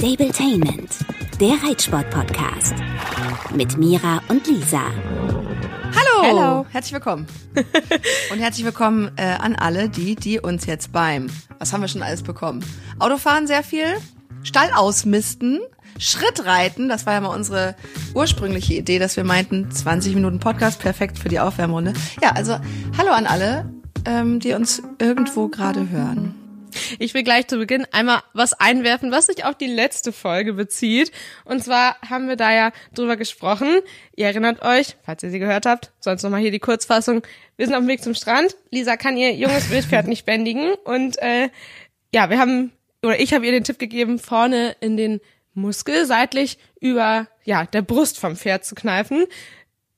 Stabletainment, der Reitsport-Podcast. Mit Mira und Lisa. Hallo. Hello. Herzlich willkommen. Und herzlich willkommen äh, an alle, die, die uns jetzt beim, was haben wir schon alles bekommen? Autofahren sehr viel, Stall ausmisten, Schrittreiten, das war ja mal unsere ursprüngliche Idee, dass wir meinten, 20 Minuten Podcast, perfekt für die Aufwärmrunde. Ja, also hallo an alle, ähm, die uns irgendwo gerade hören. Ich will gleich zu Beginn einmal was einwerfen, was sich auf die letzte Folge bezieht. Und zwar haben wir da ja drüber gesprochen. Ihr erinnert euch, falls ihr sie gehört habt, sonst nochmal hier die Kurzfassung. Wir sind auf dem Weg zum Strand. Lisa kann ihr junges Wildpferd nicht bändigen. Und äh, ja, wir haben, oder ich habe ihr den Tipp gegeben, vorne in den Muskel seitlich über ja der Brust vom Pferd zu kneifen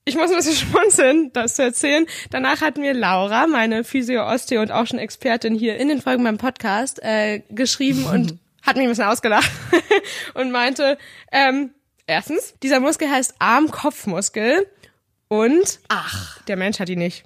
ich muss ein bisschen schmunzeln, das zu erzählen. Danach hatten wir Laura, meine Physio-Osteo und auch schon Expertin hier in den Folgen beim Podcast, äh, geschrieben und hat mich ein bisschen ausgelacht und meinte, ähm, erstens, dieser Muskel heißt Arm-Kopf-Muskel und ach, der Mensch hat ihn nicht.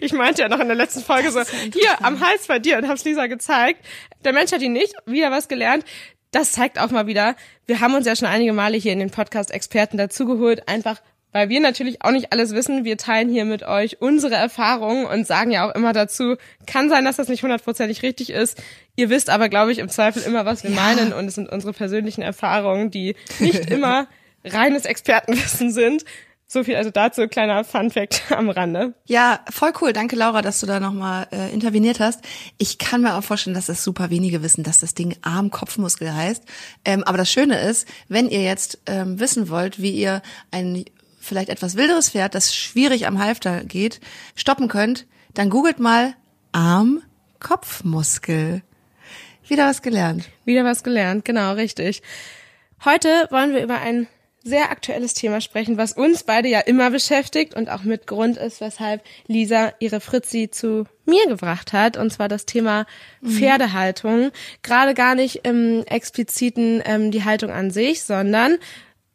ich meinte ja noch in der letzten Folge so, hier am Hals bei dir und hab's Lisa gezeigt. Der Mensch hat ihn nicht, wieder was gelernt. Das zeigt auch mal wieder, wir haben uns ja schon einige Male hier in den Podcast Experten dazugeholt, einfach weil wir natürlich auch nicht alles wissen. Wir teilen hier mit euch unsere Erfahrungen und sagen ja auch immer dazu, kann sein, dass das nicht hundertprozentig richtig ist. Ihr wisst aber, glaube ich, im Zweifel immer, was wir ja. meinen und es sind unsere persönlichen Erfahrungen, die nicht immer reines Expertenwissen sind. So viel also dazu, kleiner Fun-Fact am Rande. Ja, voll cool. Danke, Laura, dass du da nochmal äh, interveniert hast. Ich kann mir auch vorstellen, dass das super wenige wissen, dass das Ding Arm-Kopfmuskel heißt. Ähm, aber das Schöne ist, wenn ihr jetzt ähm, wissen wollt, wie ihr einen vielleicht etwas wilderes Pferd, das schwierig am Halfter geht, stoppen könnt, dann googelt mal Arm-Kopfmuskel. Wieder was gelernt. Wieder was gelernt, genau, richtig. Heute wollen wir über ein sehr aktuelles Thema sprechen, was uns beide ja immer beschäftigt und auch mit Grund ist, weshalb Lisa ihre Fritzi zu mir gebracht hat, und zwar das Thema mhm. Pferdehaltung. Gerade gar nicht im expliziten ähm, die Haltung an sich, sondern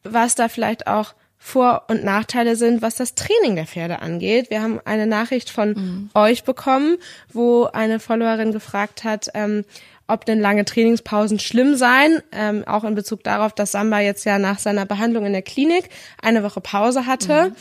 was da vielleicht auch vor- und Nachteile sind, was das Training der Pferde angeht. Wir haben eine Nachricht von mhm. euch bekommen, wo eine Followerin gefragt hat, ähm, ob denn lange Trainingspausen schlimm seien, ähm, auch in Bezug darauf, dass Samba jetzt ja nach seiner Behandlung in der Klinik eine Woche Pause hatte mhm.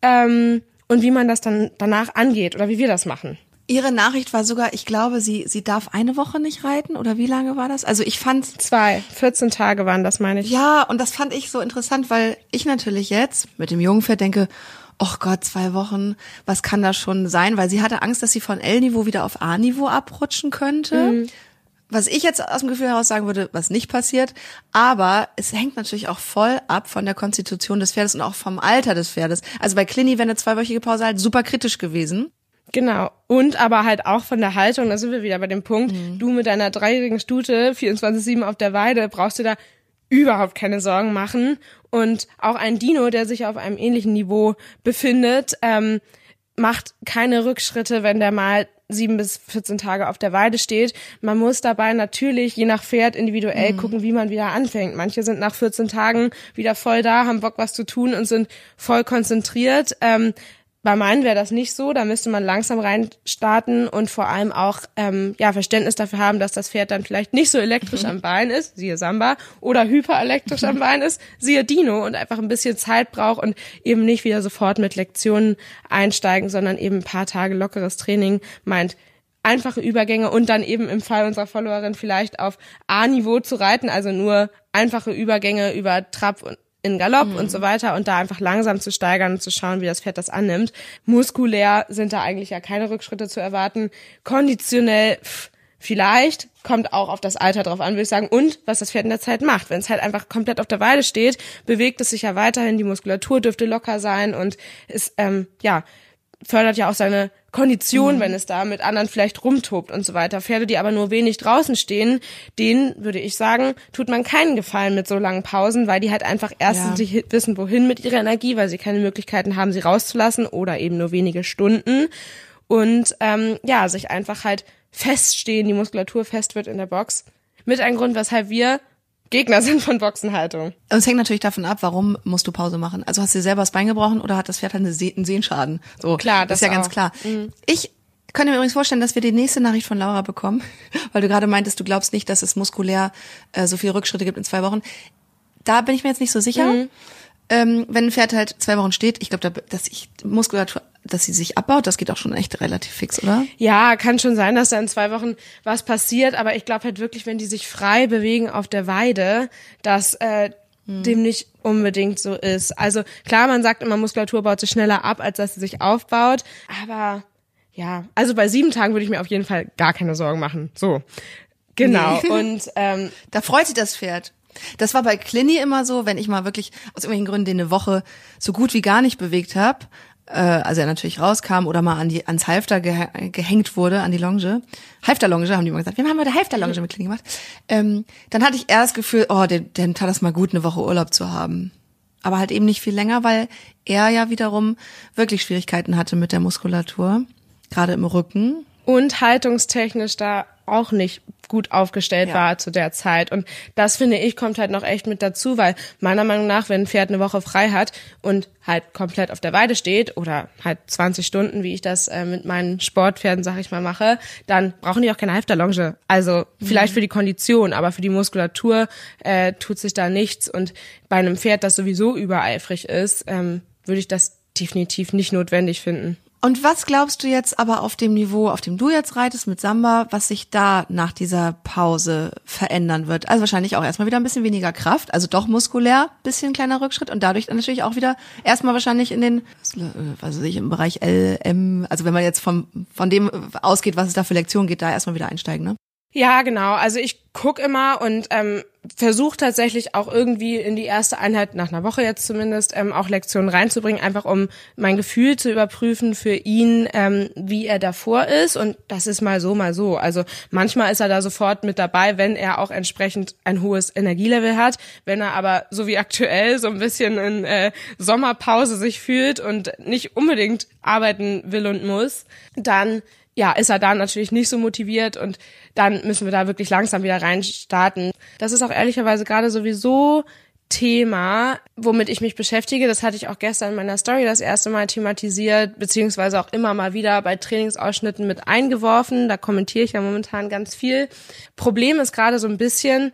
ähm, und wie man das dann danach angeht oder wie wir das machen. Ihre Nachricht war sogar, ich glaube, sie, sie darf eine Woche nicht reiten oder wie lange war das? Also ich fand zwei, 14 Tage waren das, meine ich. Ja, und das fand ich so interessant, weil ich natürlich jetzt mit dem Jungpferd denke, oh Gott, zwei Wochen, was kann das schon sein? Weil sie hatte Angst, dass sie von L-Niveau wieder auf A-Niveau abrutschen könnte. Mhm. Was ich jetzt aus dem Gefühl heraus sagen würde, was nicht passiert. Aber es hängt natürlich auch voll ab von der Konstitution des Pferdes und auch vom Alter des Pferdes. Also bei Clini wäre eine zweiwöchige Pause halt super kritisch gewesen. Genau. Und aber halt auch von der Haltung, da sind wir wieder bei dem Punkt, mhm. du mit deiner dreijährigen Stute 24-7 auf der Weide brauchst du da überhaupt keine Sorgen machen. Und auch ein Dino, der sich auf einem ähnlichen Niveau befindet, ähm, macht keine Rückschritte, wenn der mal sieben bis 14 Tage auf der Weide steht. Man muss dabei natürlich je nach Pferd individuell mhm. gucken, wie man wieder anfängt. Manche sind nach 14 Tagen wieder voll da, haben Bock was zu tun und sind voll konzentriert. Ähm, bei meinen wäre das nicht so, da müsste man langsam reinstarten und vor allem auch ähm, ja Verständnis dafür haben, dass das Pferd dann vielleicht nicht so elektrisch mhm. am Bein ist, siehe Samba, oder hyperelektrisch am Bein ist, siehe Dino und einfach ein bisschen Zeit braucht und eben nicht wieder sofort mit Lektionen einsteigen, sondern eben ein paar Tage lockeres Training meint einfache Übergänge und dann eben im Fall unserer Followerin vielleicht auf A-Niveau zu reiten, also nur einfache Übergänge über Trab und in Galopp mhm. und so weiter und da einfach langsam zu steigern und zu schauen, wie das Pferd das annimmt. Muskulär sind da eigentlich ja keine Rückschritte zu erwarten. Konditionell pff, vielleicht kommt auch auf das Alter drauf an, würde ich sagen, und was das Pferd in der Zeit macht. Wenn es halt einfach komplett auf der Weide steht, bewegt es sich ja weiterhin, die Muskulatur dürfte locker sein und ist ähm, ja fördert ja auch seine Kondition, mhm. wenn es da mit anderen vielleicht rumtobt und so weiter. Pferde, die aber nur wenig draußen stehen, denen würde ich sagen, tut man keinen Gefallen mit so langen Pausen, weil die halt einfach erstens ja. nicht wissen, wohin mit ihrer Energie, weil sie keine Möglichkeiten haben, sie rauszulassen oder eben nur wenige Stunden und ähm, ja, sich einfach halt feststehen, die Muskulatur fest wird in der Box. Mit einem Grund, weshalb wir Gegner sind von Boxenhaltung. Und es hängt natürlich davon ab, warum musst du Pause machen. Also hast du dir selber das Bein gebrochen oder hat das Pferd halt einen Sehenschaden? So, klar, das, ist ja auch. ganz klar. Mhm. Ich kann mir übrigens vorstellen, dass wir die nächste Nachricht von Laura bekommen, weil du gerade meintest, du glaubst nicht, dass es muskulär äh, so viele Rückschritte gibt in zwei Wochen. Da bin ich mir jetzt nicht so sicher. Mhm. Ähm, wenn ein Pferd halt zwei Wochen steht, ich glaube, da, dass ich Muskulatur, dass sie sich abbaut, das geht auch schon echt relativ fix, oder? Ja, kann schon sein, dass da in zwei Wochen was passiert, aber ich glaube halt wirklich, wenn die sich frei bewegen auf der Weide, dass äh, hm. dem nicht unbedingt so ist. Also klar, man sagt immer, Muskulatur baut sich schneller ab, als dass sie sich aufbaut, aber ja, also bei sieben Tagen würde ich mir auf jeden Fall gar keine Sorgen machen. So. Genau. Nee. Und ähm, da freut sich das Pferd. Das war bei Clini immer so, wenn ich mal wirklich aus irgendwelchen Gründen den eine Woche so gut wie gar nicht bewegt habe, äh, also er natürlich rauskam oder mal an die ans Halfter ge gehängt wurde, an die Longe. Halfter-Longe haben die immer gesagt. Wir haben heute Halfter-Longe mit Clini gemacht. Ähm, dann hatte ich eher das Gefühl, oh, den, den tat das mal gut, eine Woche Urlaub zu haben aber halt eben nicht viel länger, weil er ja wiederum wirklich Schwierigkeiten hatte mit der Muskulatur, gerade im Rücken. Und haltungstechnisch da auch nicht gut aufgestellt ja. war zu der Zeit. Und das finde ich kommt halt noch echt mit dazu, weil meiner Meinung nach, wenn ein Pferd eine Woche frei hat und halt komplett auf der Weide steht oder halt 20 Stunden, wie ich das äh, mit meinen Sportpferden, sag ich mal, mache, dann brauchen die auch keine Halfterlonge. Also vielleicht mhm. für die Kondition, aber für die Muskulatur äh, tut sich da nichts. Und bei einem Pferd, das sowieso übereifrig ist, ähm, würde ich das definitiv nicht notwendig finden. Und was glaubst du jetzt aber auf dem Niveau, auf dem du jetzt reitest mit Samba, was sich da nach dieser Pause verändern wird? Also wahrscheinlich auch erstmal wieder ein bisschen weniger Kraft, also doch muskulär, bisschen kleiner Rückschritt und dadurch dann natürlich auch wieder erstmal wahrscheinlich in den, also ich im Bereich L, M, also wenn man jetzt vom, von dem ausgeht, was es da für Lektionen geht, da erstmal wieder einsteigen, ne? Ja, genau. Also ich guck immer und ähm, versuche tatsächlich auch irgendwie in die erste Einheit, nach einer Woche jetzt zumindest, ähm, auch Lektionen reinzubringen, einfach um mein Gefühl zu überprüfen für ihn, ähm, wie er davor ist. Und das ist mal so, mal so. Also manchmal ist er da sofort mit dabei, wenn er auch entsprechend ein hohes Energielevel hat. Wenn er aber so wie aktuell so ein bisschen in äh, Sommerpause sich fühlt und nicht unbedingt arbeiten will und muss, dann ja, ist er da natürlich nicht so motiviert und dann müssen wir da wirklich langsam wieder reinstarten. Das ist auch ehrlicherweise gerade sowieso Thema, womit ich mich beschäftige. Das hatte ich auch gestern in meiner Story das erste Mal thematisiert, beziehungsweise auch immer mal wieder bei Trainingsausschnitten mit eingeworfen. Da kommentiere ich ja momentan ganz viel. Problem ist gerade so ein bisschen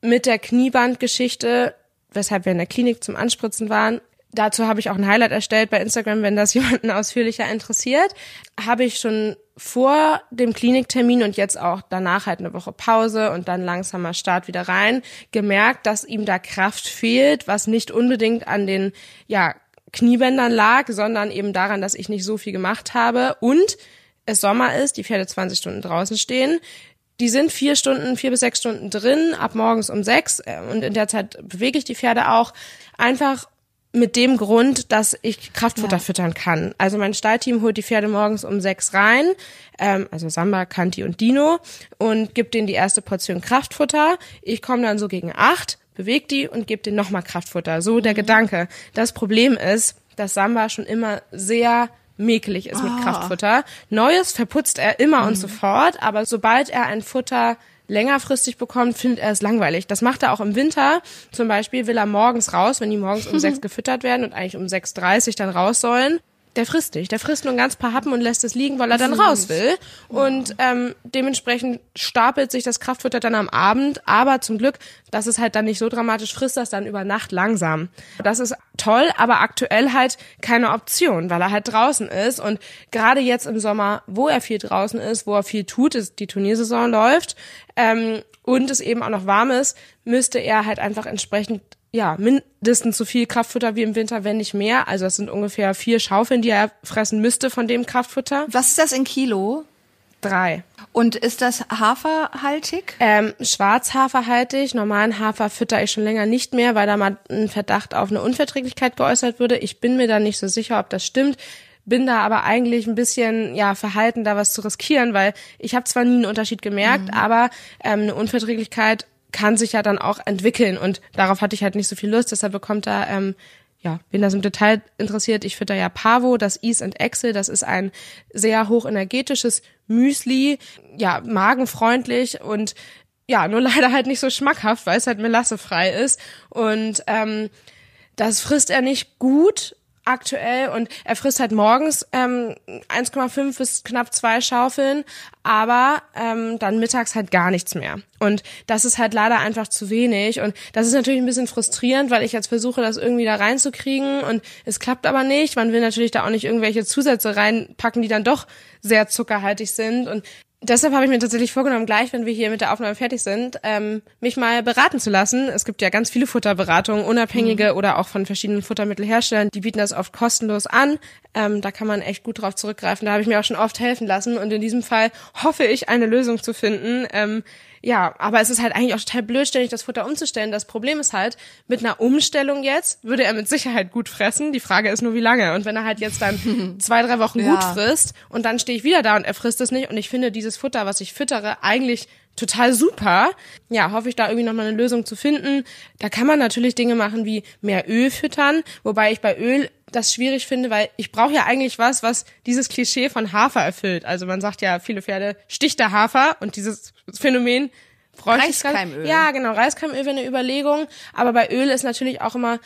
mit der Kniebandgeschichte, weshalb wir in der Klinik zum Anspritzen waren, Dazu habe ich auch ein Highlight erstellt bei Instagram, wenn das jemanden ausführlicher interessiert. Habe ich schon vor dem Kliniktermin und jetzt auch danach halt eine Woche Pause und dann langsamer Start wieder rein gemerkt, dass ihm da Kraft fehlt, was nicht unbedingt an den ja Kniebändern lag, sondern eben daran, dass ich nicht so viel gemacht habe und es Sommer ist, die Pferde 20 Stunden draußen stehen. Die sind vier Stunden, vier bis sechs Stunden drin, ab morgens um sechs äh, und in der Zeit bewege ich die Pferde auch einfach mit dem Grund, dass ich Kraftfutter ja. füttern kann. Also mein Stallteam holt die Pferde morgens um sechs rein, ähm, also Samba, Kanti und Dino, und gibt denen die erste Portion Kraftfutter. Ich komme dann so gegen acht, bewege die und gebe denen nochmal Kraftfutter. So der mhm. Gedanke. Das Problem ist, dass Samba schon immer sehr mäkelig ist oh. mit ah. Kraftfutter. Neues verputzt er immer mhm. und sofort, aber sobald er ein Futter längerfristig bekommt, findet er es langweilig. Das macht er auch im Winter. Zum Beispiel will er morgens raus, wenn die morgens um sechs gefüttert werden und eigentlich um 6.30 dann raus sollen der frisst nicht. Der frisst nur ein ganz paar Happen und lässt es liegen, weil er dann raus will. Und ähm, dementsprechend stapelt sich das Kraftfutter dann am Abend. Aber zum Glück, dass es halt dann nicht so dramatisch frisst, das dann über Nacht langsam. Das ist toll, aber aktuell halt keine Option, weil er halt draußen ist. Und gerade jetzt im Sommer, wo er viel draußen ist, wo er viel tut, ist die Turniersaison läuft ähm, und es eben auch noch warm ist, müsste er halt einfach entsprechend ja, mindestens so viel Kraftfutter wie im Winter, wenn nicht mehr. Also es sind ungefähr vier Schaufeln, die er fressen müsste von dem Kraftfutter. Was ist das in Kilo? Drei. Und ist das haferhaltig? Ähm, schwarzhaferhaltig. Normalen Hafer fütter ich schon länger nicht mehr, weil da mal ein Verdacht auf eine Unverträglichkeit geäußert wurde. Ich bin mir da nicht so sicher, ob das stimmt bin da aber eigentlich ein bisschen ja verhalten, da was zu riskieren, weil ich habe zwar nie einen Unterschied gemerkt, mhm. aber ähm, eine Unverträglichkeit kann sich ja dann auch entwickeln. Und darauf hatte ich halt nicht so viel Lust, deshalb bekommt er, ähm, ja, wen das im Detail interessiert, ich fütter ja Pavo, das Ease and Excel, das ist ein sehr hochenergetisches Müsli, ja, magenfreundlich und ja, nur leider halt nicht so schmackhaft, weil es halt melassefrei ist. Und ähm, das frisst er nicht gut, aktuell und er frisst halt morgens ähm, 1,5 bis knapp zwei Schaufeln, aber ähm, dann mittags halt gar nichts mehr. Und das ist halt leider einfach zu wenig und das ist natürlich ein bisschen frustrierend, weil ich jetzt versuche, das irgendwie da reinzukriegen und es klappt aber nicht. Man will natürlich da auch nicht irgendwelche Zusätze reinpacken, die dann doch sehr zuckerhaltig sind und deshalb habe ich mir tatsächlich vorgenommen, gleich, wenn wir hier mit der Aufnahme fertig sind, ähm, mich mal beraten zu lassen. Es gibt ja ganz viele Futterberatungen, unabhängige mhm. oder auch von verschiedenen Futtermittelherstellern. Die bieten das oft kostenlos an. Ähm, da kann man echt gut drauf zurückgreifen. Da habe ich mir auch schon oft helfen lassen. Und in diesem Fall hoffe ich, eine Lösung zu finden, ähm, ja, aber es ist halt eigentlich auch total blöd, ständig das Futter umzustellen. Das Problem ist halt, mit einer Umstellung jetzt würde er mit Sicherheit gut fressen. Die Frage ist nur, wie lange. Und wenn er halt jetzt dann zwei, drei Wochen ja. gut frisst und dann stehe ich wieder da und er frisst es nicht und ich finde dieses Futter, was ich füttere, eigentlich total super. Ja, hoffe ich da irgendwie nochmal eine Lösung zu finden. Da kann man natürlich Dinge machen wie mehr Öl füttern, wobei ich bei Öl das schwierig finde, weil ich brauche ja eigentlich was, was dieses Klischee von Hafer erfüllt. Also man sagt ja, viele Pferde sticht der Hafer und dieses Phänomen bräuchte Reiskeimöl. Ja, genau, Reiskeimöl wäre eine Überlegung, aber bei Öl ist natürlich auch immer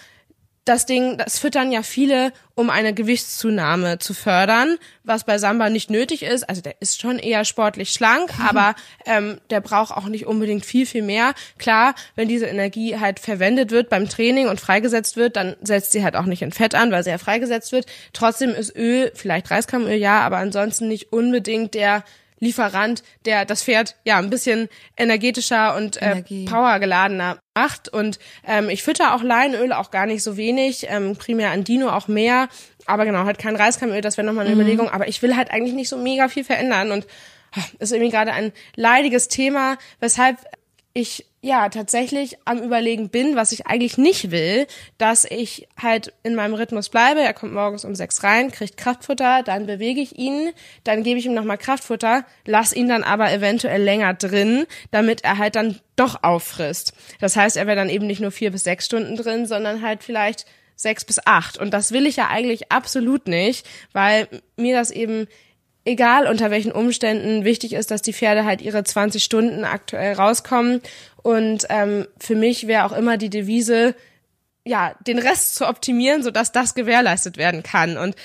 das Ding, das füttern ja viele, um eine Gewichtszunahme zu fördern, was bei Samba nicht nötig ist. Also der ist schon eher sportlich schlank, aber ähm, der braucht auch nicht unbedingt viel, viel mehr. Klar, wenn diese Energie halt verwendet wird beim Training und freigesetzt wird, dann setzt sie halt auch nicht in Fett an, weil sie ja freigesetzt wird. Trotzdem ist Öl, vielleicht Reiskamöl, ja, aber ansonsten nicht unbedingt der Lieferant, der das Pferd ja ein bisschen energetischer und äh, powergeladener macht. Und ähm, ich fütter auch Leinöl auch gar nicht so wenig, ähm, primär an Dino auch mehr. Aber genau, halt kein Reiskamöl, das wäre nochmal eine mhm. Überlegung. Aber ich will halt eigentlich nicht so mega viel verändern und ah, ist irgendwie gerade ein leidiges Thema, weshalb ich ja tatsächlich am überlegen bin, was ich eigentlich nicht will, dass ich halt in meinem Rhythmus bleibe. Er kommt morgens um sechs rein, kriegt Kraftfutter, dann bewege ich ihn, dann gebe ich ihm nochmal Kraftfutter, lass ihn dann aber eventuell länger drin, damit er halt dann doch auffrisst. Das heißt, er wäre dann eben nicht nur vier bis sechs Stunden drin, sondern halt vielleicht sechs bis acht. Und das will ich ja eigentlich absolut nicht, weil mir das eben egal unter welchen Umständen wichtig ist, dass die Pferde halt ihre 20 Stunden aktuell rauskommen. Und ähm, für mich wäre auch immer die Devise, ja, den Rest zu optimieren, sodass das gewährleistet werden kann. Und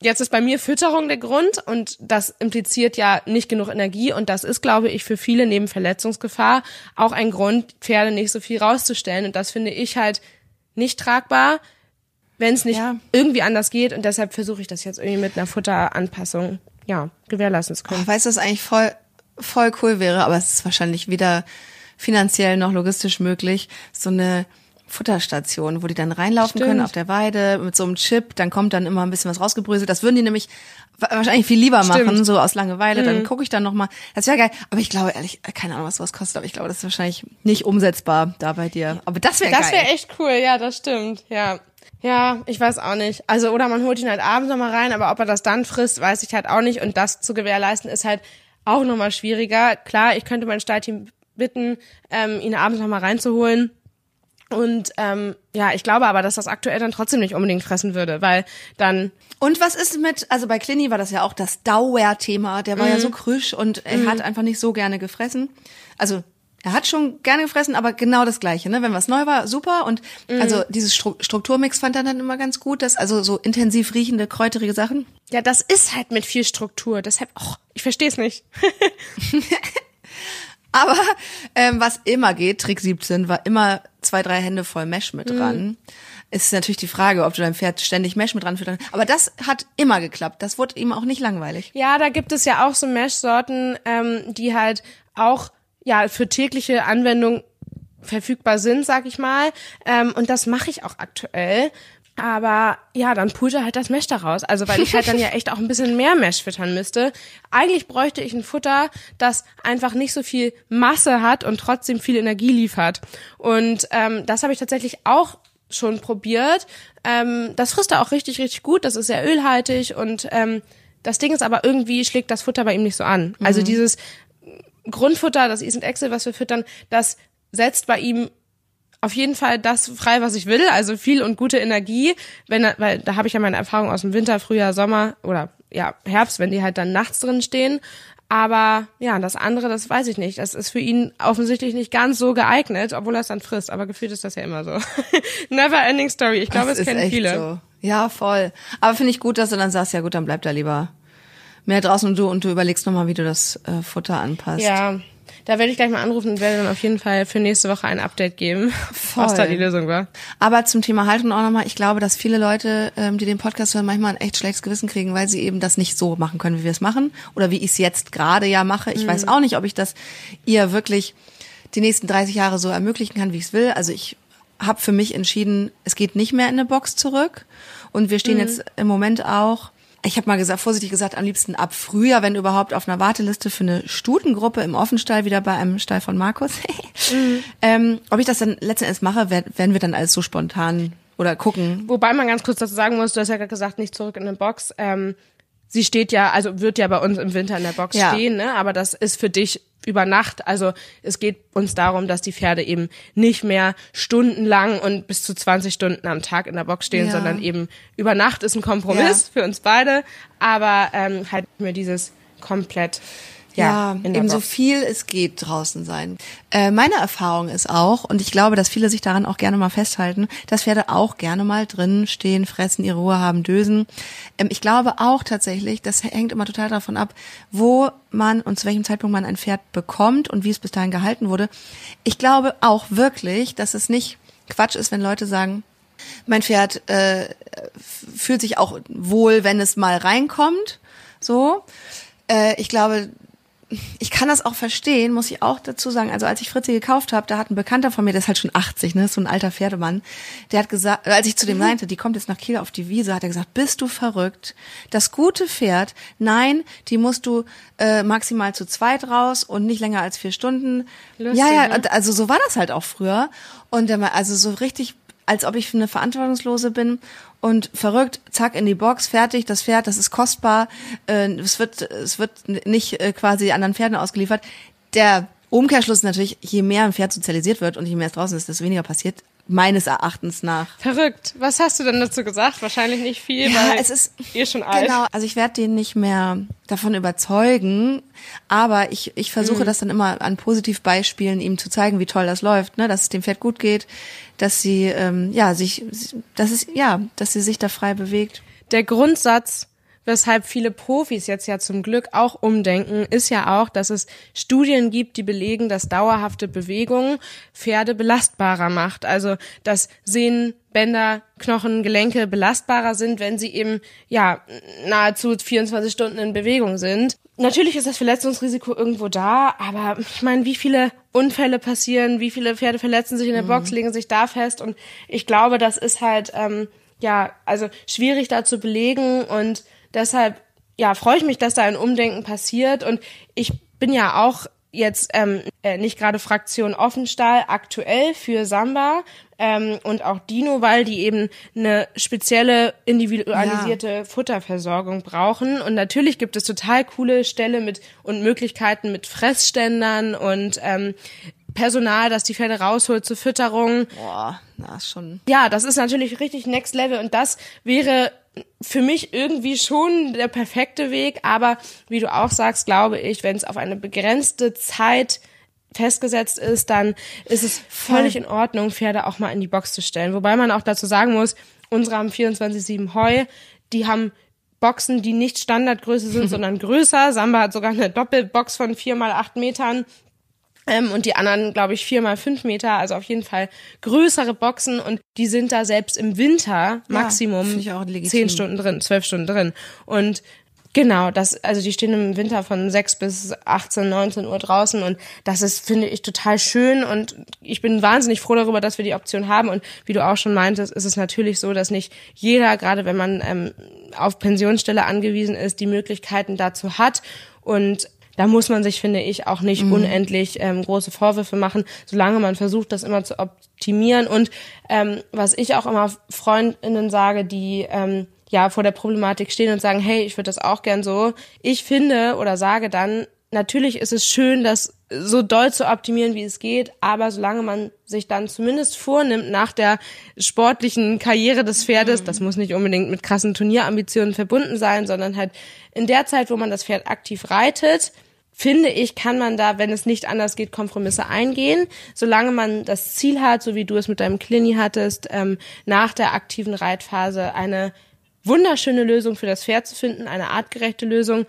jetzt ist bei mir Fütterung der Grund und das impliziert ja nicht genug Energie und das ist, glaube ich, für viele neben Verletzungsgefahr auch ein Grund, Pferde nicht so viel rauszustellen. Und das finde ich halt nicht tragbar, wenn es nicht ja. irgendwie anders geht. Und deshalb versuche ich das jetzt irgendwie mit einer Futteranpassung ja, gewährleisten zu können. Ich weiß, dass eigentlich voll, voll cool wäre, aber es ist wahrscheinlich weder finanziell noch logistisch möglich, so eine Futterstation, wo die dann reinlaufen Stimmt. können auf der Weide mit so einem Chip, dann kommt dann immer ein bisschen was rausgebröselt. Das würden die nämlich wahrscheinlich viel lieber machen, Stimmt. so aus Langeweile. Mhm. Dann gucke ich dann noch mal. Das wäre geil. Aber ich glaube ehrlich, keine Ahnung, was sowas kostet. Aber ich glaube, das ist wahrscheinlich nicht umsetzbar da bei dir. Aber das wäre geil. Das wäre echt cool. Ja, das stimmt. Ja. Ja, ich weiß auch nicht. Also, oder man holt ihn halt abends nochmal rein, aber ob er das dann frisst, weiß ich halt auch nicht. Und das zu gewährleisten ist halt auch nochmal schwieriger. Klar, ich könnte mein Stallteam bitten, ähm, ihn abends nochmal reinzuholen. Und ähm, ja, ich glaube aber, dass das aktuell dann trotzdem nicht unbedingt fressen würde, weil dann. Und was ist mit, also bei Clini war das ja auch das Dauer-Thema, der war mhm. ja so krüsch und er mhm. hat einfach nicht so gerne gefressen. Also er hat schon gerne gefressen, aber genau das Gleiche, ne? Wenn was neu war, super. Und mhm. also dieses Strukturmix fand er dann immer ganz gut, dass also so intensiv riechende, kräuterige Sachen. Ja, das ist halt mit viel Struktur. Deshalb, oh, ich verstehe es nicht. aber ähm, was immer geht, Trick 17, war immer zwei, drei Hände voll Mesh mit mhm. dran. Mhm. Ist natürlich die Frage, ob du dein Pferd ständig Mesh mit dran füttern. Aber das hat immer geklappt. Das wurde ihm auch nicht langweilig. Ja, da gibt es ja auch so Mesh-Sorten, ähm, die halt auch ja für tägliche Anwendung verfügbar sind, sag ich mal. Ähm, und das mache ich auch aktuell. Aber ja, dann pult er halt das Mesh daraus. Also weil ich halt dann ja echt auch ein bisschen mehr Mesh füttern müsste. Eigentlich bräuchte ich ein Futter, das einfach nicht so viel Masse hat und trotzdem viel Energie liefert. Und ähm, das habe ich tatsächlich auch schon probiert. Ähm, das frisst er auch richtig, richtig gut. Das ist sehr ölhaltig und ähm, das Ding ist aber irgendwie schlägt das Futter bei ihm nicht so an. Also mhm. dieses Grundfutter, das and Excel, was wir füttern, das setzt bei ihm auf jeden Fall das frei, was ich will, also viel und gute Energie, wenn weil da habe ich ja meine Erfahrung aus dem Winter, Frühjahr, Sommer oder ja, Herbst, wenn die halt dann nachts drin stehen. Aber ja, das andere, das weiß ich nicht. Das ist für ihn offensichtlich nicht ganz so geeignet, obwohl er es dann frisst. Aber gefühlt ist das ja immer so. Never ending story. Ich glaube, es kennen viele. So. Ja, voll. Aber finde ich gut, dass du dann sagst, ja gut, dann bleib da lieber mehr draußen und du und du überlegst nochmal, wie du das äh, Futter anpasst. Ja, da werde ich gleich mal anrufen und werde dann auf jeden Fall für nächste Woche ein Update geben, Voll. was da die Lösung war. Aber zum Thema Haltung auch nochmal, ich glaube, dass viele Leute, ähm, die den Podcast hören, manchmal ein echt schlechtes Gewissen kriegen, weil sie eben das nicht so machen können, wie wir es machen. Oder wie ich es jetzt gerade ja mache. Ich weiß auch nicht, ob ich das ihr wirklich die nächsten 30 Jahre so ermöglichen kann, wie ich es will. Also ich habe für mich entschieden, es geht nicht mehr in eine Box zurück. Und wir stehen jetzt im Moment auch, ich habe mal gesagt, vorsichtig gesagt, am liebsten ab Frühjahr, wenn überhaupt, auf einer Warteliste für eine Stutengruppe im Offenstall, wieder bei einem Stall von Markus. ähm, ob ich das dann letzten Endes mache, wer- werden wir dann alles so spontan oder gucken. Wobei man ganz kurz dazu sagen muss, du hast ja gerade gesagt, nicht zurück in eine Box. Ähm, sie steht ja, also wird ja bei uns im Winter in der Box Ja. stehen, ne? aber das ist für dich über Nacht. Also es geht uns darum, dass die Pferde eben nicht mehr stundenlang und bis zu 20 Stunden am Tag in der Box stehen, Ja. sondern eben über Nacht ist ein Kompromiss für uns beide, aber ähm, halt mir dieses komplett ja, Ja, eben so viel es geht draußen sein. Äh, meine Erfahrung ist auch, und ich glaube, dass viele sich daran auch gerne mal festhalten, dass Pferde auch gerne mal drin stehen, fressen, ihre Ruhe haben, dösen. Ähm, ich glaube auch tatsächlich, das hängt immer total davon ab, wo man und zu welchem Zeitpunkt man ein Pferd bekommt und wie es bis dahin gehalten wurde. Ich glaube auch wirklich, dass es nicht Quatsch ist, wenn Leute sagen, mein Pferd äh, fühlt sich auch wohl, wenn es mal reinkommt. So. Äh, ich glaube, ich kann das auch verstehen, muss ich auch dazu sagen. Also als ich Fritzi gekauft habe, da hat ein Bekannter von mir, der ist halt schon 80, ne, so ein alter Pferdemann, der hat gesagt, als ich zu dem meinte, die kommt jetzt nach Kiel auf die Wiese, hat er gesagt, bist du verrückt? Das gute Pferd, nein, die musst du äh, maximal zu zweit raus und nicht länger als vier Stunden. Lustig, ja, ja, ne? also so war das halt auch früher. Und also so richtig, als ob ich eine Verantwortungslose bin und verrückt, zack in die Box, fertig, das Pferd, das ist kostbar, äh, es wird, es wird nicht äh, quasi anderen Pferden ausgeliefert. Der Umkehrschluss ist natürlich, je mehr ein Pferd sozialisiert wird und je mehr es draußen ist, desto weniger passiert, meines Erachtens nach. Verrückt. Was hast du denn dazu gesagt? Wahrscheinlich nicht viel, Ja, weil es ist ihr schon alt. Genau, also ich werde den nicht mehr davon überzeugen, aber ich, ich versuche das dann immer an Positivbeispielen ihm zu zeigen, wie toll das läuft, ne, dass es dem Pferd gut geht, dass sie ähm, ja sich, dass es ja, dass sie sich da frei bewegt. der Grundsatz, weshalb viele Profis jetzt ja zum Glück auch umdenken, ist ja auch, dass es Studien gibt, die belegen, dass dauerhafte Bewegung Pferde belastbarer macht. Also, dass Sehnen, Bänder, Knochen, Gelenke belastbarer sind, wenn sie eben, ja, nahezu 24 Stunden in Bewegung sind. Natürlich ist das Verletzungsrisiko irgendwo da, aber ich meine, wie viele Unfälle passieren, wie viele Pferde verletzen sich in der Box, legen sich da fest und ich glaube, das ist halt, ähm, ja, also schwierig da zu belegen und deshalb, ja, freue ich mich, dass da ein Umdenken passiert und ich bin ja auch jetzt ähm, äh, nicht gerade Fraktion Offenstall aktuell für Samba ähm, und auch Dino, weil die eben eine spezielle individualisierte Futterversorgung brauchen und natürlich gibt es total coole Ställe mit und Möglichkeiten mit Fressständern und ähm, Personal, das die Pferde rausholt zur Fütterung. Boah, na schon. Ja, das ist natürlich richtig Next Level und das wäre für mich irgendwie schon der perfekte Weg, aber wie du auch sagst, glaube ich, wenn es auf eine begrenzte Zeit festgesetzt ist, dann ist es völlig in Ordnung, Pferde auch mal in die Box zu stellen. Wobei man auch dazu sagen muss, unsere haben 24-7 Heu, die haben Boxen, die nicht Standardgröße sind, sondern größer. Samba hat sogar eine Doppelbox von vier mal acht Metern. Ähm, und die anderen, glaube ich, vier mal fünf Meter, also auf jeden Fall größere Boxen. Und die sind da selbst im Winter Maximum legitim. zehn Stunden drin, zwölf Stunden drin. Und genau, das, also die stehen im Winter von sechs bis 18, 19 Uhr draußen. Und das ist, finde ich, total schön. Und ich bin wahnsinnig froh darüber, dass wir die Option haben. Und wie du auch schon meintest, ist es natürlich so, dass nicht jeder, gerade wenn man ähm, auf Pensionsstelle angewiesen ist, die Möglichkeiten dazu hat. Und da muss man sich, finde ich, auch nicht unendlich ähm, große Vorwürfe machen, solange man versucht, das immer zu optimieren. Und ähm, was ich auch immer Freundinnen sage, die ähm, ja vor der Problematik stehen und sagen, hey, ich würde das auch gern so. Ich finde oder sage dann, natürlich ist es schön, das so doll zu optimieren, wie es geht, aber solange man sich dann zumindest vornimmt, nach der sportlichen Karriere des Pferdes, das muss nicht unbedingt mit krassen Turnierambitionen verbunden sein, sondern halt in der Zeit, wo man das Pferd aktiv reitet, finde ich, kann man da, wenn es nicht anders geht, Kompromisse eingehen, solange man das Ziel hat, so wie du es mit deinem Clini hattest, ähm, nach der aktiven Reitphase eine wunderschöne Lösung für das Pferd zu finden, eine artgerechte Lösung,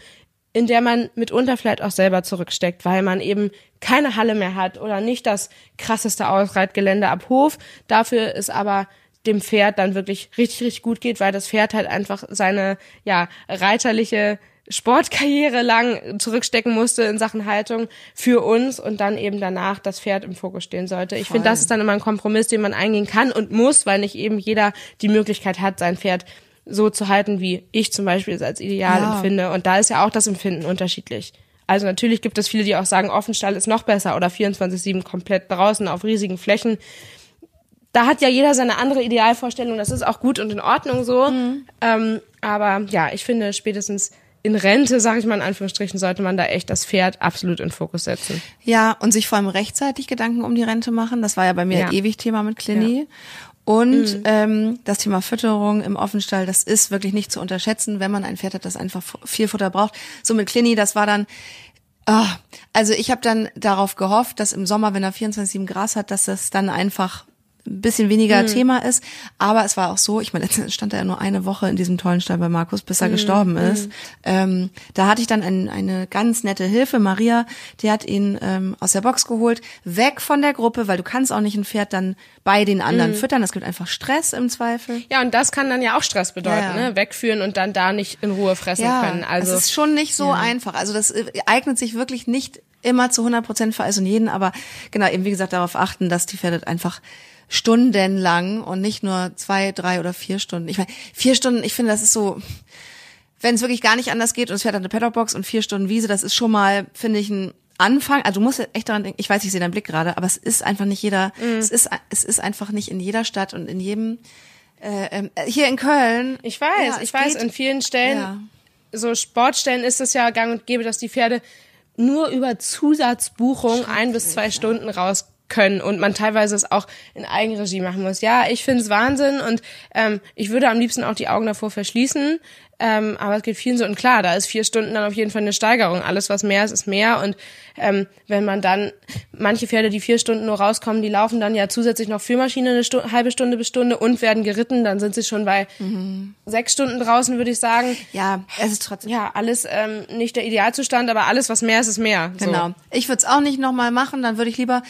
in der man mitunter vielleicht auch selber zurücksteckt, weil man eben keine Halle mehr hat oder nicht das krasseste Ausreitgelände ab Hof. Dafür ist aber dem Pferd dann wirklich richtig, richtig gut geht, weil das Pferd halt einfach seine, ja, reiterliche Sportkarriere lang zurückstecken musste in Sachen Haltung für uns und dann eben danach das Pferd im Fokus stehen sollte. Ich finde, das ist dann immer ein Kompromiss, den man eingehen kann und muss, weil nicht eben jeder die Möglichkeit hat, sein Pferd so zu halten, wie ich zum Beispiel es als ideal ja. empfinde. Und da ist ja auch das Empfinden unterschiedlich. Also natürlich gibt es viele, die auch sagen, Offenstall ist noch besser oder 24-7 komplett draußen auf riesigen Flächen. Da hat ja jeder seine andere Idealvorstellung. Das ist auch gut und in Ordnung so. Mhm. Ähm, aber ja, ich finde spätestens in Rente, sage ich mal in Anführungsstrichen, sollte man da echt das Pferd absolut in Fokus setzen. Ja, und sich vor allem rechtzeitig Gedanken um die Rente machen. Das war ja bei mir ja. ewig Thema mit Clini. Ja. Und mhm. ähm, das Thema Fütterung im Offenstall, das ist wirklich nicht zu unterschätzen, wenn man ein Pferd hat, das einfach viel Futter braucht. So mit Clini, das war dann, oh, also ich habe dann darauf gehofft, dass im Sommer, wenn er 24-7 Gras hat, dass das dann einfach ein bisschen weniger mhm. Thema ist. Aber es war auch so, ich meine, letztendlich stand er ja nur eine Woche in diesem tollen Stall bei Markus, bis er mhm. gestorben ist. Mhm. Ähm, da hatte ich dann ein, eine ganz nette Hilfe, Maria, die hat ihn ähm, aus der Box geholt, weg von der Gruppe, weil du kannst auch nicht ein Pferd dann bei den anderen mhm. füttern. Das gibt einfach Stress im Zweifel. Ja, und das kann dann ja auch Stress bedeuten, ja, ja. ne? Wegführen und dann da nicht in Ruhe fressen ja, können. Also es ist schon nicht so einfach. Also das äh, eignet sich wirklich nicht immer zu 100 Prozent für alles und jeden, aber genau, eben wie gesagt, darauf achten, dass die Pferde einfach stundenlang und nicht nur zwei, drei oder vier Stunden. Ich meine, vier Stunden, ich finde, das ist so, wenn es wirklich gar nicht anders geht und es fährt eine Paddockbox und vier Stunden Wiese, das ist schon mal, finde ich, ein Anfang. Also du musst echt daran denken, ich weiß, ich sehe deinen Blick gerade, aber es ist einfach nicht jeder, mm. es ist, es ist einfach nicht in jeder Stadt und in jedem, äh, ähm, hier in Köln. Ich weiß, ja, ich weiß, geht, in vielen Stellen, ja. so Sportstellen ist es ja gang und gäbe, dass die Pferde nur über Zusatzbuchung ein bis zwei Stunden raus können und man teilweise es auch in Eigenregie machen muss. Ja, ich finde es Wahnsinn und ähm, ich würde am liebsten auch die Augen davor verschließen. Ähm, aber es geht vielen so und klar, da ist vier Stunden dann auf jeden Fall eine Steigerung. Alles, was mehr ist, ist mehr. Und ähm, wenn man dann, manche Pferde, die vier Stunden nur rauskommen, die laufen dann ja zusätzlich noch Führmaschine eine Stu halbe Stunde bis Stunde und werden geritten, dann sind sie schon bei mhm. sechs Stunden draußen, würde ich sagen. Ja, es ist trotzdem. Ja, alles ähm, nicht der Idealzustand, aber alles, was mehr ist, ist mehr. Genau. So. Ich würde es auch nicht nochmal machen, dann würde ich lieber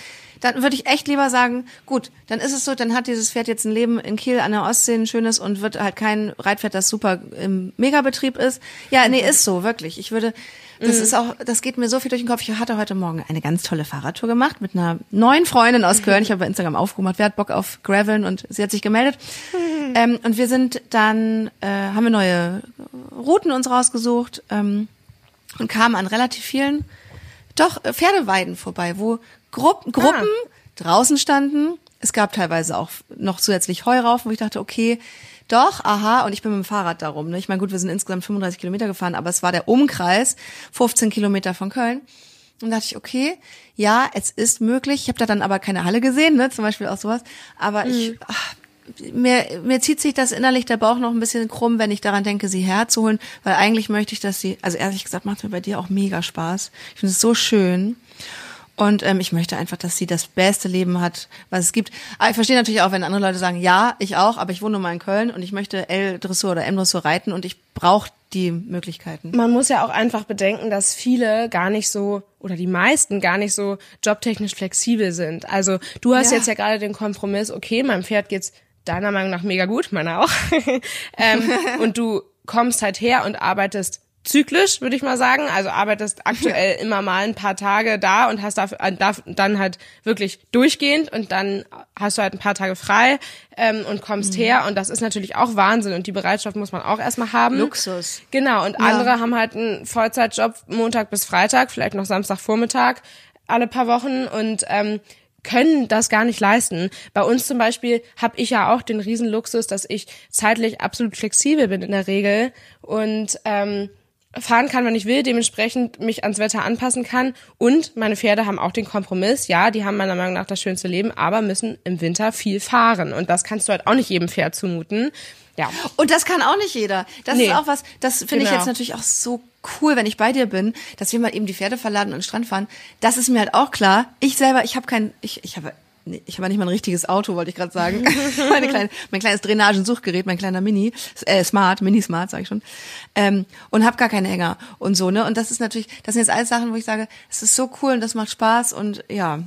dann würde ich echt lieber sagen, gut, dann ist es so, dann hat dieses Pferd jetzt ein Leben in Kiel an der Ostsee, ein schönes und wird halt kein Reitpferd, das super im Megabetrieb ist. Ja, nee, ist so, wirklich. Ich würde, das mhm. ist auch, das geht mir so viel durch den Kopf. Ich hatte heute Morgen eine ganz tolle Fahrradtour gemacht mit einer neuen Freundin aus Köln. Ich habe bei Instagram aufgemacht, wer hat Bock auf Graveln und sie hat sich gemeldet. Mhm. Ähm, und wir sind dann, äh, haben wir neue Routen uns rausgesucht ähm, und kamen an relativ vielen doch Pferdeweiden vorbei, wo Gruppen, Gruppen ah. draußen standen. Es gab teilweise auch noch zusätzlich Heuraufen, wo ich dachte, okay, doch, aha, und ich bin mit dem Fahrrad darum. Ne? Ich meine, gut, wir sind insgesamt 35 Kilometer gefahren, aber es war der Umkreis, 15 Kilometer von Köln. Und dachte ich, okay, ja, es ist möglich. Ich habe da dann aber keine Halle gesehen, ne, zum Beispiel auch sowas. Aber mhm. ich, ach, mir, mir zieht sich das innerlich der Bauch noch ein bisschen krumm, wenn ich daran denke, sie herzuholen, weil eigentlich möchte ich, dass sie, also ehrlich gesagt, macht mir bei dir auch mega Spaß. Ich finde es so schön. Und ähm, ich möchte einfach, dass sie das beste Leben hat, was es gibt. Aber ich verstehe natürlich auch, wenn andere Leute sagen, ja, ich auch, aber ich wohne nun mal in Köln und ich möchte L-Dressur oder M-Dressur reiten und ich brauche die Möglichkeiten. Man muss ja auch einfach bedenken, dass viele gar nicht so oder die meisten gar nicht so jobtechnisch flexibel sind. Also du hast ja. jetzt ja gerade den Kompromiss, okay, meinem Pferd geht's deiner Meinung nach mega gut, meiner auch. ähm, und du kommst halt her und arbeitest zyklisch, würde ich mal sagen. Also arbeitest aktuell immer mal ein paar Tage da und hast dafür, äh, dann halt wirklich durchgehend und dann hast du halt ein paar Tage frei ähm, und kommst mhm. her und das ist natürlich auch Wahnsinn und die Bereitschaft muss man auch erstmal haben. Luxus. Genau und ja. andere haben halt einen Vollzeitjob Montag bis Freitag, vielleicht noch Samstagvormittag alle paar Wochen und ähm, können das gar nicht leisten. Bei uns zum Beispiel habe ich ja auch den Riesenluxus, dass ich zeitlich absolut flexibel bin in der Regel und ähm, fahren kann, wann ich will, dementsprechend mich ans Wetter anpassen kann. Und meine Pferde haben auch den Kompromiss, ja, die haben meiner Meinung nach das schönste Leben, aber müssen im Winter viel fahren. Und das kannst du halt auch nicht jedem Pferd zumuten. Ja. Und das kann auch nicht jeder. Das Nee. ist auch was, das finde ich Genau. jetzt natürlich auch so cool, wenn ich bei dir bin, dass wir mal eben die Pferde verladen und Strand fahren. Das ist mir halt auch klar. Ich selber, ich habe kein, ich, ich habe, nee, ich habe nicht mal ein richtiges Auto, wollte ich gerade sagen. Meine kleine, mein kleines Drainagensuchgerät, mein kleiner Mini, äh, Smart, Mini Smart, sage ich schon. Ähm, und habe gar keinen Hänger und so, ne? Und das ist natürlich, das sind jetzt alles Sachen, wo ich sage, es ist so cool und das macht Spaß und ja.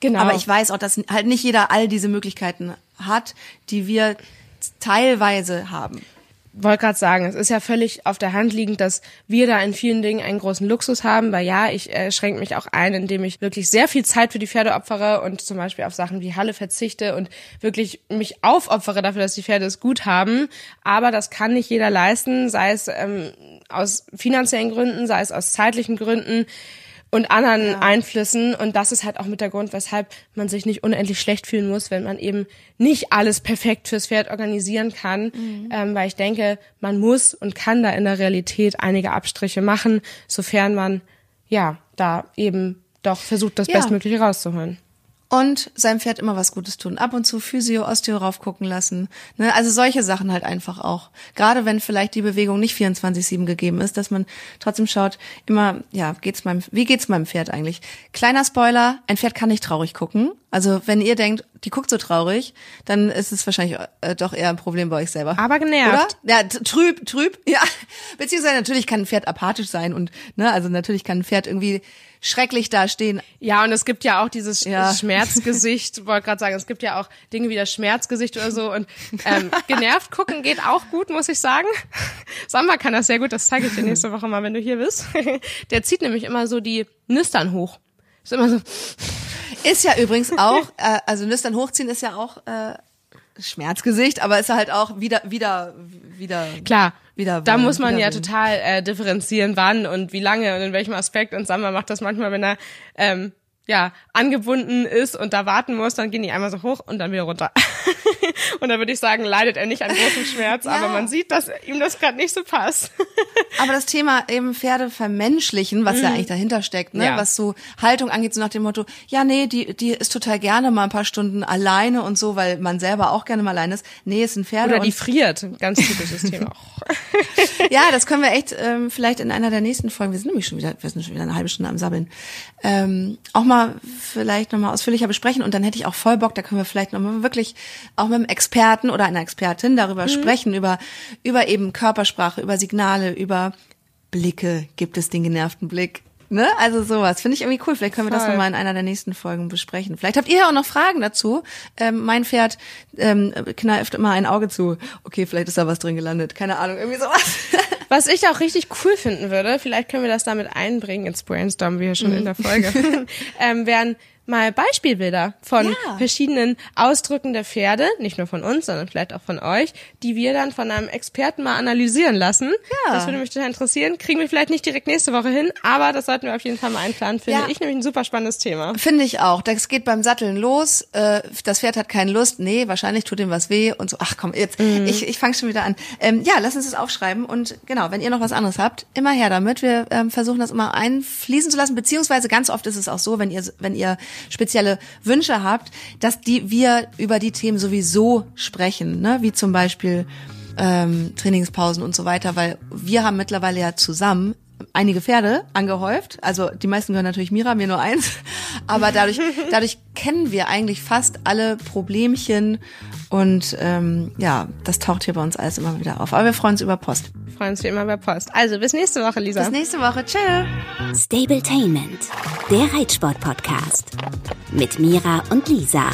Genau. Aber ich weiß auch, dass halt nicht jeder all diese Möglichkeiten hat, die wir teilweise haben. Wollte gerade sagen, es ist ja völlig auf der Hand liegend, dass wir da in vielen Dingen einen großen Luxus haben, weil ja, ich äh, schränke mich auch ein, indem ich wirklich sehr viel Zeit für die Pferde opfere und zum Beispiel auf Sachen wie Halle verzichte und wirklich mich aufopfere dafür, dass die Pferde es gut haben. Aber das kann nicht jeder leisten, sei es ähm, aus finanziellen Gründen, sei es aus zeitlichen Gründen und anderen Einflüssen. Und das ist halt auch mit der Grund, weshalb man sich nicht unendlich schlecht fühlen muss, wenn man eben nicht alles perfekt fürs Pferd organisieren kann. Ähm, weil ich denke, man muss und kann da in der Realität einige Abstriche machen, sofern man ja da eben doch versucht, das Ja. Bestmögliche rauszuholen. Und seinem Pferd immer was Gutes tun. Ab und zu Physio, Osteo raufgucken lassen. Ne? Also solche Sachen halt einfach auch. Gerade wenn vielleicht die Bewegung nicht 24-7 gegeben ist, dass man trotzdem schaut, immer, ja, geht's meinem, wie geht's meinem Pferd eigentlich? Kleiner Spoiler, ein Pferd kann nicht traurig gucken. Also wenn ihr denkt, die guckt so traurig, dann ist es wahrscheinlich äh, doch eher ein Problem bei euch selber. Aber genervt. Oder? Ja, trüb, trüb, ja. Beziehungsweise natürlich kann ein Pferd apathisch sein und, ne, also natürlich kann ein Pferd irgendwie schrecklich dastehen. Ja, und es gibt ja auch dieses Ja. Schmerzgesicht, wollte gerade sagen, es gibt ja auch Dinge wie das Schmerzgesicht oder so und ähm, genervt gucken geht auch gut, muss ich sagen. Samba kann das sehr gut, das zeige ich dir nächste Woche mal, wenn du hier bist. Der zieht nämlich immer so die Nüstern hoch. Ist immer so, Ist ja übrigens auch, äh, also Nüstern hochziehen ist ja auch äh, Schmerzgesicht, aber ist halt auch wieder, wieder, wieder. klar, Wieder da muss man ja total äh, differenzieren, wann und wie lange und in welchem Aspekt. Und Samba macht das manchmal, wenn er ähm, ja angebunden ist und da warten muss, dann gehen die einmal so hoch und dann wieder runter. und da würde ich sagen, leidet er nicht an großem Schmerz, aber man sieht, dass ihm das gerade nicht so passt. Aber das Thema eben Pferde vermenschlichen, was ja eigentlich dahinter steckt, ne? Mhm. Ja. was so Haltung angeht, so nach dem Motto, ja, nee, die, die ist total gerne mal ein paar Stunden alleine und so, weil man selber auch gerne mal alleine ist. Nee, es sind Pferde Oder die friert, ganz typisches Thema. ja, das können wir echt ähm, vielleicht in einer der nächsten Folgen, wir sind nämlich schon wieder, wir sind schon wieder eine halbe Stunde am Sabbeln, ähm, auch mal vielleicht nochmal ausführlicher besprechen und dann hätte ich auch voll Bock, da können wir vielleicht nochmal wirklich auch mit einem Experten oder einer Expertin darüber sprechen, über, über eben Körpersprache, über Signale, über Blicke, gibt es den genervten Blick. Ne? Also sowas. Finde ich irgendwie cool. Vielleicht können wir das Voll. nochmal in einer der nächsten Folgen besprechen. Vielleicht habt ihr ja auch noch Fragen dazu. Ähm, mein Pferd ähm, kneift immer ein Auge zu. Okay, vielleicht ist da was drin gelandet. Keine Ahnung, irgendwie sowas. Was ich auch richtig cool finden würde, vielleicht können wir das damit einbringen, jetzt brainstormen wir hier schon in der Folge, ähm, wären mal Beispielbilder von Ja. verschiedenen Ausdrücken der Pferde, nicht nur von uns, sondern vielleicht auch von euch, die wir dann von einem Experten mal analysieren lassen. Ja. Das würde mich total interessieren. Kriegen wir vielleicht nicht direkt nächste Woche hin, aber das sollten wir auf jeden Fall mal einplanen, finde Ja. ich nämlich ein super spannendes Thema. Finde ich auch. Das geht beim Satteln los. Äh, das Pferd hat keine Lust. Nee, wahrscheinlich tut ihm was weh und so. Ach komm, jetzt. Ich, ich fange schon wieder an. Ähm, ja, lass uns das aufschreiben. Und genau, wenn ihr noch was anderes habt, immer her damit. Wir ähm, versuchen das immer einfließen zu lassen. Beziehungsweise ganz oft ist es auch so, wenn ihr, wenn ihr spezielle Wünsche habt, dass die wir über die Themen sowieso sprechen. Ne? Wie zum Beispiel ähm, Trainingspausen und so weiter. Weil wir haben mittlerweile ja zusammen einige Pferde angehäuft. Also die meisten gehören natürlich Mira, mir nur eins. Aber dadurch, dadurch kennen wir eigentlich fast alle Problemchen und ähm, ja, das taucht hier bei uns alles immer wieder auf. Aber wir freuen uns über Post. Wir freuen uns wie immer bei Post. Also bis nächste Woche, Lisa. Bis nächste Woche. Tschö. Stabletainment, der Reitsport-Podcast. Mit Mira und Lisa.